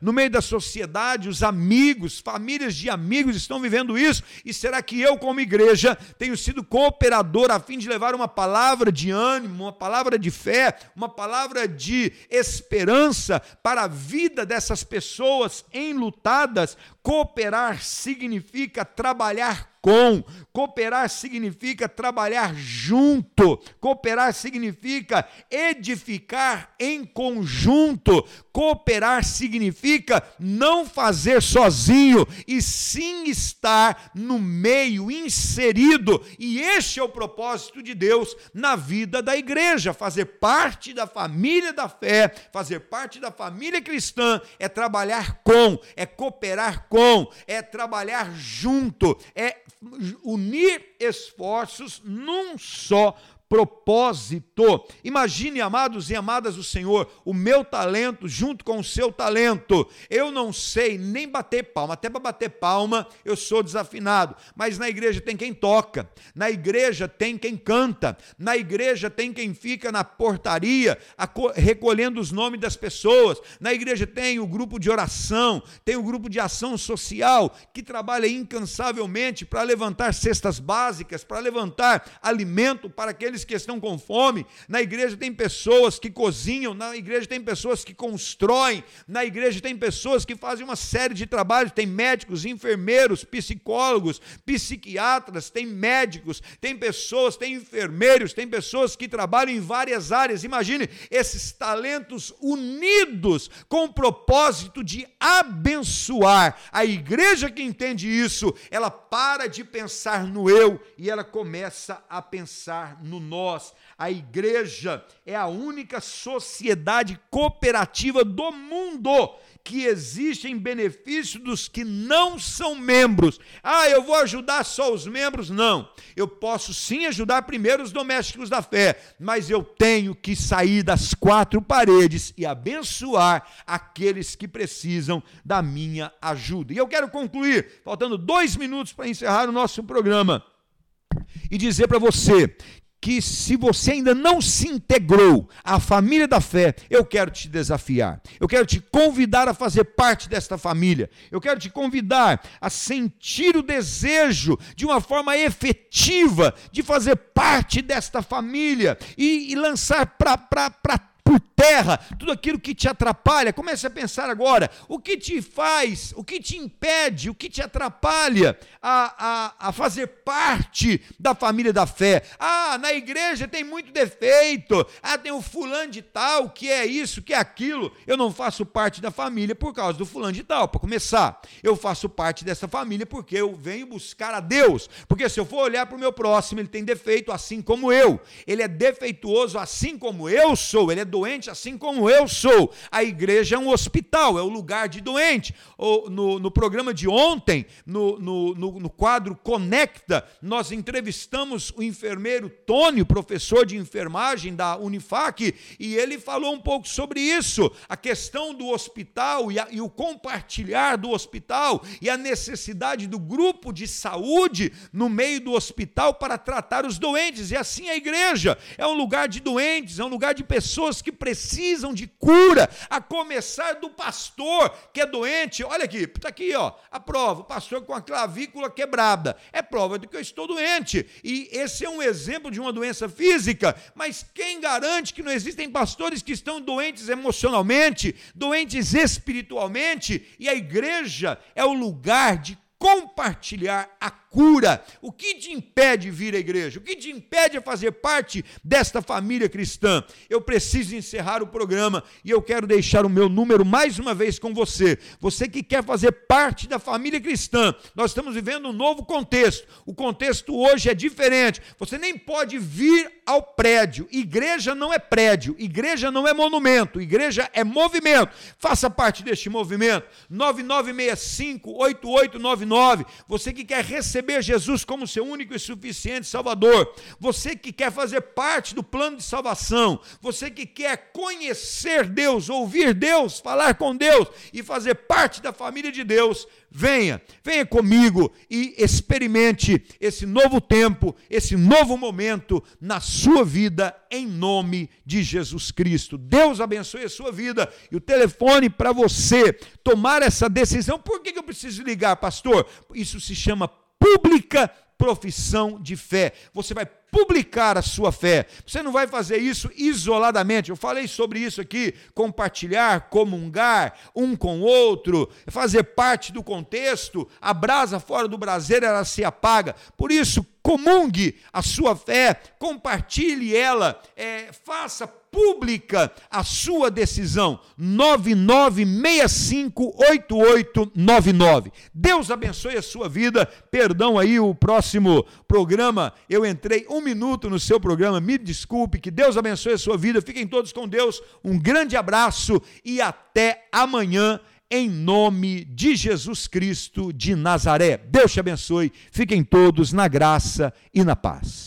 no meio da sociedade, os amigos, famílias de amigos estão vivendo isso. E será que eu, como igreja, tenho sido cooperador a fim de levar uma palavra de ânimo, uma palavra de fé, uma palavra de esperança para a vida dessas pessoas enlutadas? Cooperar significa trabalhar com. Cooperar significa trabalhar junto. Cooperar significa edificar em conjunto. Cooperar significa não fazer sozinho e sim estar no meio, inserido. E este é o propósito de Deus na vida da igreja: fazer parte da família da fé, fazer parte da família cristã é trabalhar com, é cooperar com, é trabalhar junto, é unir esforços num só propósito. Imagine, amados e amadas do Senhor, o meu talento junto com o seu talento. Eu não sei nem bater palma, até para bater palma eu sou desafinado, mas na igreja tem quem toca, na igreja tem quem canta, na igreja tem quem fica na portaria recolhendo os nomes das pessoas, na igreja tem o grupo de oração, tem o grupo de ação social que trabalha incansavelmente para levantar cestas básicas, para levantar alimento para aqueles aqueles que estão com fome. Na igreja tem pessoas que cozinham, na igreja tem pessoas que constroem, na igreja tem pessoas que fazem uma série de trabalhos. Tem médicos, enfermeiros, psicólogos, psiquiatras, tem médicos, tem pessoas, tem enfermeiros, tem pessoas que trabalham em várias áreas. Imagine esses talentos unidos com o propósito de abençoar. A igreja que entende isso, ela para de pensar no eu e ela começa a pensar no nós. A igreja é a única sociedade cooperativa do mundo que existe em benefício dos que não são membros. Ah, eu vou ajudar só os membros? Não. Eu posso sim ajudar primeiro os domésticos da fé, mas eu tenho que sair das quatro paredes e abençoar aqueles que precisam da minha ajuda. E eu quero concluir, faltando dois minutos para encerrar o nosso programa e dizer para você que se você ainda não se integrou à família da fé, eu quero te desafiar. Eu quero te convidar a fazer parte desta família. Eu quero te convidar a sentir o desejo de uma forma efetiva de fazer parte desta família e, e lançar para por terra tudo aquilo que te atrapalha. Comece a pensar agora: o que te faz, o que te impede, o que te atrapalha a, a, a fazer parte da família da fé? Ah, na igreja tem muito defeito. Ah, tem o fulano de tal, que é isso, que é aquilo. Eu não faço parte da família por causa do fulano de tal. Para começar, eu faço parte dessa família porque eu venho buscar a Deus. Porque se eu for olhar para o meu próximo, ele tem defeito assim como eu. Ele é defeituoso assim como eu sou. Ele é doente assim como eu sou. A igreja é um hospital, é o lugar de doente. No, no programa de ontem, no, no, no quadro Conecta, nós entrevistamos o enfermeiro Tônio, professor de enfermagem da Unifac, e ele falou um pouco sobre isso, a questão do hospital e, a, e o compartilhar do hospital e a necessidade do grupo de saúde no meio do hospital para tratar os doentes. E assim a igreja é um lugar de doentes, é um lugar de pessoas que que precisam de cura, a começar do pastor que é doente. Olha aqui, está aqui, ó, a prova, o pastor com a clavícula quebrada. É prova de que eu estou doente. E esse é um exemplo de uma doença física, mas quem garante que não existem pastores que estão doentes emocionalmente, doentes espiritualmente, e a igreja é o lugar de compartilhar a cura. O que te impede vir à igreja? O que te impede a fazer parte desta família cristã? Eu preciso encerrar o programa e eu quero deixar o meu número mais uma vez com você. Você que quer fazer parte da família cristã, nós estamos vivendo um novo contexto. O contexto hoje é diferente. Você nem pode vir ao prédio. Igreja não é prédio, igreja não é monumento, igreja é movimento. Faça parte deste movimento. 9965 8899. Você que quer receber receber Jesus como seu único e suficiente Salvador, você que quer fazer parte do plano de salvação, você que quer conhecer Deus, ouvir Deus, falar com Deus e fazer parte da família de Deus, venha, venha comigo e experimente esse novo tempo, esse novo momento na sua vida, em nome de Jesus Cristo. Deus abençoe a sua vida e o telefone para você tomar essa decisão. Por que eu preciso ligar, pastor? Isso se chama pública profissão de fé. Você vai publicar a sua fé. Você não vai fazer isso isoladamente. Eu falei sobre isso aqui, compartilhar, comungar um com o outro, fazer parte do contexto. A brasa fora do braseiro ela se apaga. Por isso, comungue a sua fé, compartilhe ela, é, faça pública a sua decisão. 99658899. Deus abençoe a sua vida. Perdão aí o próximo programa. Eu entrei um minuto no seu programa. Me desculpe. Que Deus abençoe a sua vida. Fiquem todos com Deus. Um grande abraço e até amanhã em nome de Jesus Cristo de Nazaré. Deus te abençoe. Fiquem todos na graça e na paz.